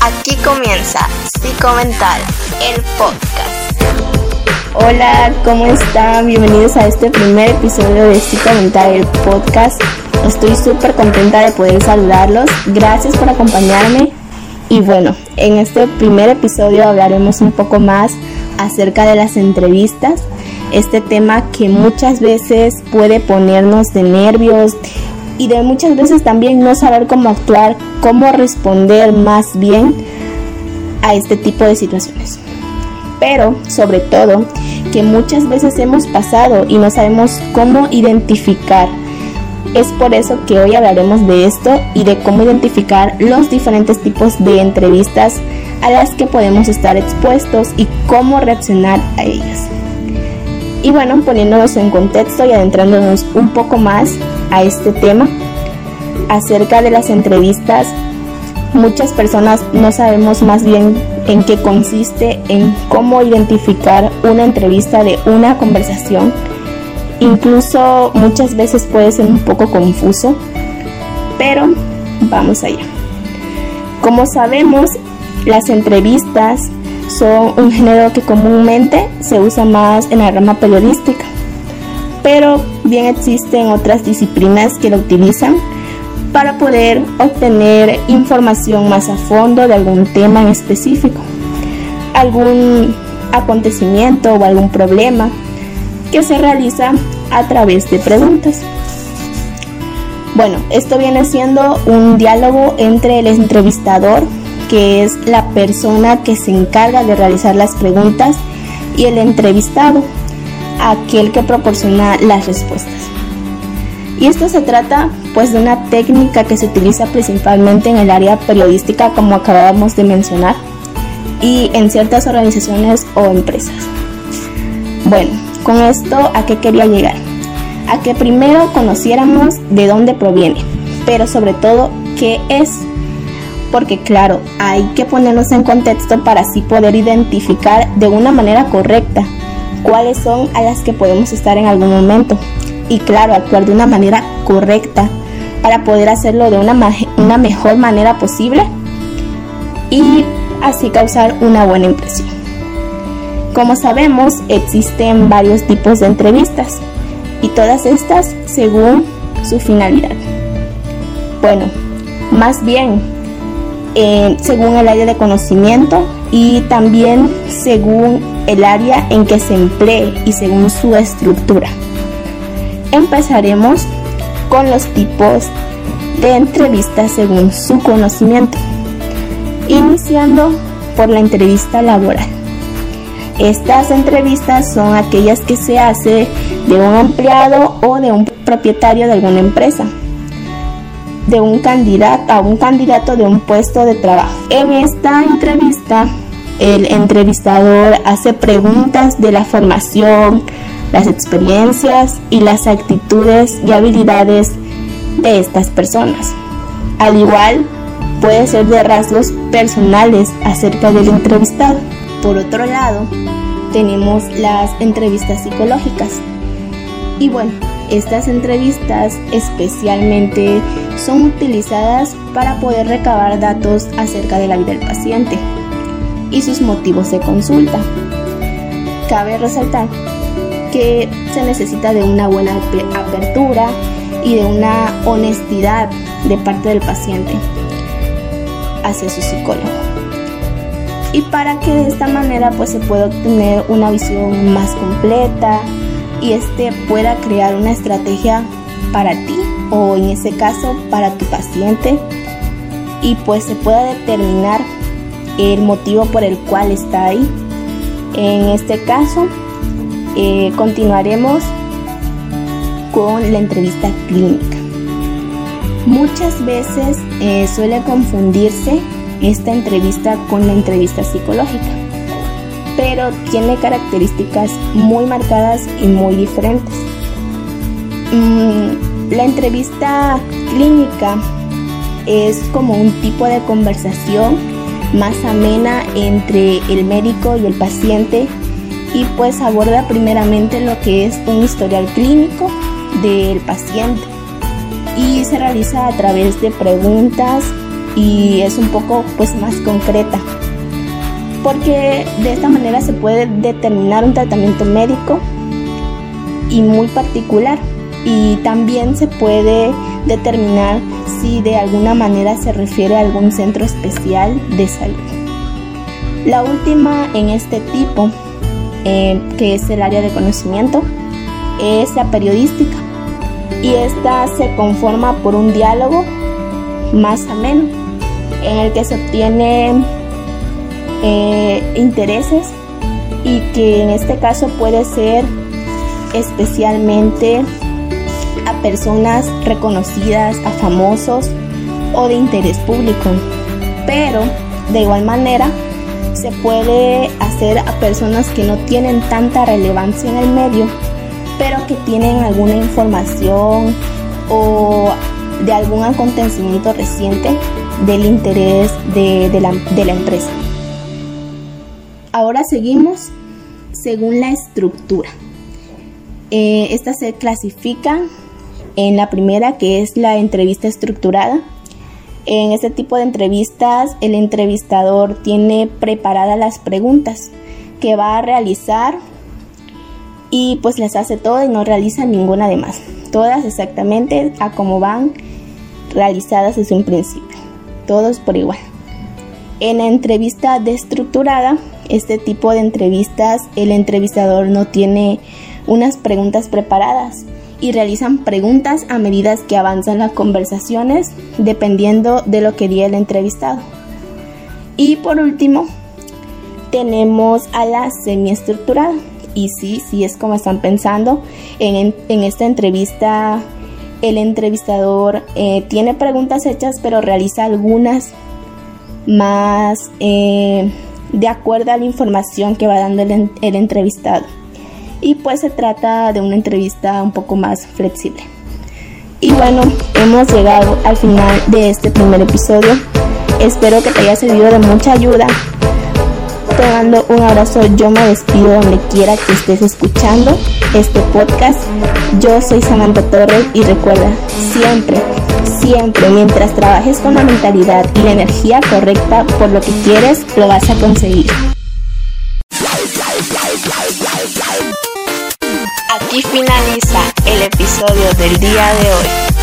Aquí comienza Psicomental, el podcast. Hola, ¿cómo están? Bienvenidos a este primer episodio de Psicomental, el podcast. Estoy súper contenta de poder saludarlos. Gracias por acompañarme. Y bueno, en este primer episodio hablaremos un poco más acerca de las entrevistas. Este tema que muchas veces puede ponernos de nervios y de muchas veces también no saber cómo actuar, cómo responder más bien a este tipo de situaciones. Pero sobre todo que muchas veces hemos pasado y no sabemos cómo identificar. Es por eso que hoy hablaremos de esto y de cómo identificar los diferentes tipos de entrevistas a las que podemos estar expuestos y cómo reaccionar a ellas. Y bueno, poniéndonos en contexto y adentrándonos un poco más a este tema acerca de las entrevistas, muchas personas no sabemos más bien en qué consiste, en cómo identificar una entrevista de una conversación. Incluso muchas veces puede ser un poco confuso, pero vamos allá. Como sabemos, las entrevistas son un género que comúnmente se usa más en la rama periodística, pero bien existen otras disciplinas que lo utilizan para poder obtener información más a fondo de algún tema en específico, algún acontecimiento o algún problema que se realiza a través de preguntas. Bueno, esto viene siendo un diálogo entre el entrevistador, que es la persona que se encarga de realizar las preguntas, y el entrevistado, aquel que proporciona las respuestas. Y esto se trata pues de una técnica que se utiliza principalmente en el área periodística como acabamos de mencionar y en ciertas organizaciones o empresas. Bueno, con esto a qué quería llegar? A que primero conociéramos de dónde proviene, pero sobre todo qué es. Porque claro, hay que ponernos en contexto para así poder identificar de una manera correcta cuáles son a las que podemos estar en algún momento y claro, actuar de una manera correcta para poder hacerlo de una, una mejor manera posible y así causar una buena impresión. Como sabemos, existen varios tipos de entrevistas y todas estas según su finalidad. Bueno, más bien eh, según el área de conocimiento y también según el área en que se emplee y según su estructura empezaremos con los tipos de entrevistas según su conocimiento, iniciando por la entrevista laboral. Estas entrevistas son aquellas que se hace de un empleado o de un propietario de alguna empresa, de un candidato a un candidato de un puesto de trabajo. En esta entrevista, el entrevistador hace preguntas de la formación, las experiencias y las actitudes y habilidades de estas personas. Al igual, puede ser de rasgos personales acerca del entrevistado. Por otro lado, tenemos las entrevistas psicológicas. Y bueno, estas entrevistas especialmente son utilizadas para poder recabar datos acerca de la vida del paciente y sus motivos de consulta. Cabe resaltar que se necesita de una buena apertura y de una honestidad de parte del paciente hacia su psicólogo. Y para que de esta manera pues se pueda obtener una visión más completa y este pueda crear una estrategia para ti o en ese caso para tu paciente y pues se pueda determinar el motivo por el cual está ahí. En este caso, eh, continuaremos con la entrevista clínica. Muchas veces eh, suele confundirse esta entrevista con la entrevista psicológica, pero tiene características muy marcadas y muy diferentes. Mm, la entrevista clínica es como un tipo de conversación más amena entre el médico y el paciente y pues aborda primeramente lo que es un historial clínico del paciente y se realiza a través de preguntas y es un poco pues más concreta porque de esta manera se puede determinar un tratamiento médico y muy particular y también se puede determinar si de alguna manera se refiere a algún centro especial de salud. La última en este tipo, eh, que es el área de conocimiento, es la periodística y esta se conforma por un diálogo más ameno en el que se obtiene eh, intereses y que en este caso puede ser especialmente a personas reconocidas, a famosos o de interés público. Pero de igual manera se puede hacer a personas que no tienen tanta relevancia en el medio, pero que tienen alguna información o de algún acontecimiento reciente del interés de, la, de la empresa. Ahora seguimos según la estructura. Eh, estas se clasifican en la primera, que es la entrevista estructurada. En este tipo de entrevistas, el entrevistador tiene preparadas las preguntas que va a realizar y pues las hace todas y no realiza ninguna de más. Todas exactamente a como van realizadas desde un principio. Todos por igual. En la entrevista destructurada, este tipo de entrevistas, el entrevistador no tiene unas preguntas preparadas y realizan preguntas a medida que avanzan las conversaciones dependiendo de lo que diga el entrevistado. Y por último, tenemos a la semiestructurada. Y sí, sí es como están pensando. En, esta entrevista, el entrevistador eh, tiene preguntas hechas, pero realiza algunas más eh, de acuerdo a la información que va dando el entrevistado y pues se trata de una entrevista un poco más flexible. Y bueno, hemos llegado al final de este primer episodio. Espero que te haya servido de mucha ayuda. Te mando un abrazo, yo me despido donde quiera que estés escuchando este podcast. Yo soy Samantha Torres y recuerda, siempre, siempre, mientras trabajes con la mentalidad y la energía correcta por lo que quieres, lo vas a conseguir. Aquí finaliza el episodio del día de hoy.